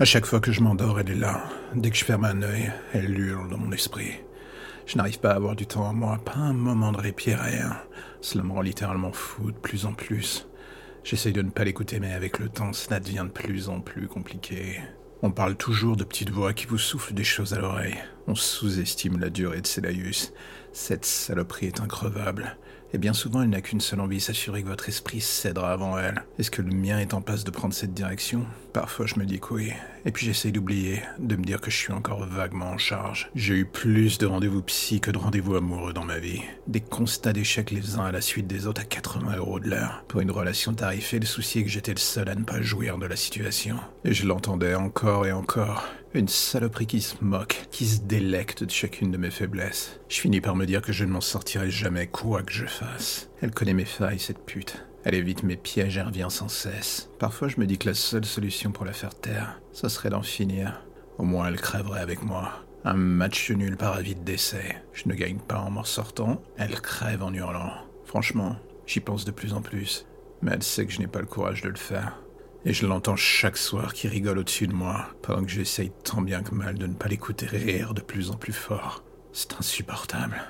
À chaque fois que je m'endors, elle est là. Dès que je ferme un œil, elle hurle dans mon esprit. Je n'arrive pas à avoir du temps à moi, pas un moment de répit, rien. Cela me rend littéralement fou de plus en plus. J'essaye de ne pas l'écouter, mais avec le temps, cela devient de plus en plus compliqué. On parle toujours de petites voix qui vous soufflent des choses à l'oreille. On sous-estime la durée de ces laïus. Cette saloperie est increvable. Et bien souvent, elle n'a qu'une seule envie, s'assurer que votre esprit cédera avant elle. Est-ce que le mien est en passe de prendre cette direction? Parfois, je me dis que oui. Et puis j'essaye d'oublier, de me dire que je suis encore vaguement en charge. J'ai eu plus de rendez-vous psy que de rendez-vous amoureux dans ma vie. Des constats d'échecs les uns à la suite des autres à 80 euros de l'heure. Pour une relation tarifée, le souci est que j'étais le seul à ne pas jouir de la situation. Et je l'entendais encore et encore. Une saloperie qui se moque, qui se délecte de chacune de mes faiblesses. Je finis par dire que je ne m'en sortirai jamais quoi que je fasse. Elle connaît mes failles, cette pute. Elle évite mes pièges et revient sans cesse. Parfois, je me dis que la seule solution pour la faire taire, ce serait d'en finir. Au moins, elle crèverait avec moi. Un match nul par avis de décès. Je ne gagne pas en m'en sortant, elle crève en hurlant. Franchement, j'y pense de plus en plus. Mais elle sait que je n'ai pas le courage de le faire. Et je l'entends chaque soir qui rigole au-dessus de moi, pendant que j'essaye tant bien que mal de ne pas l'écouter rire de plus en plus fort. C'est insupportable.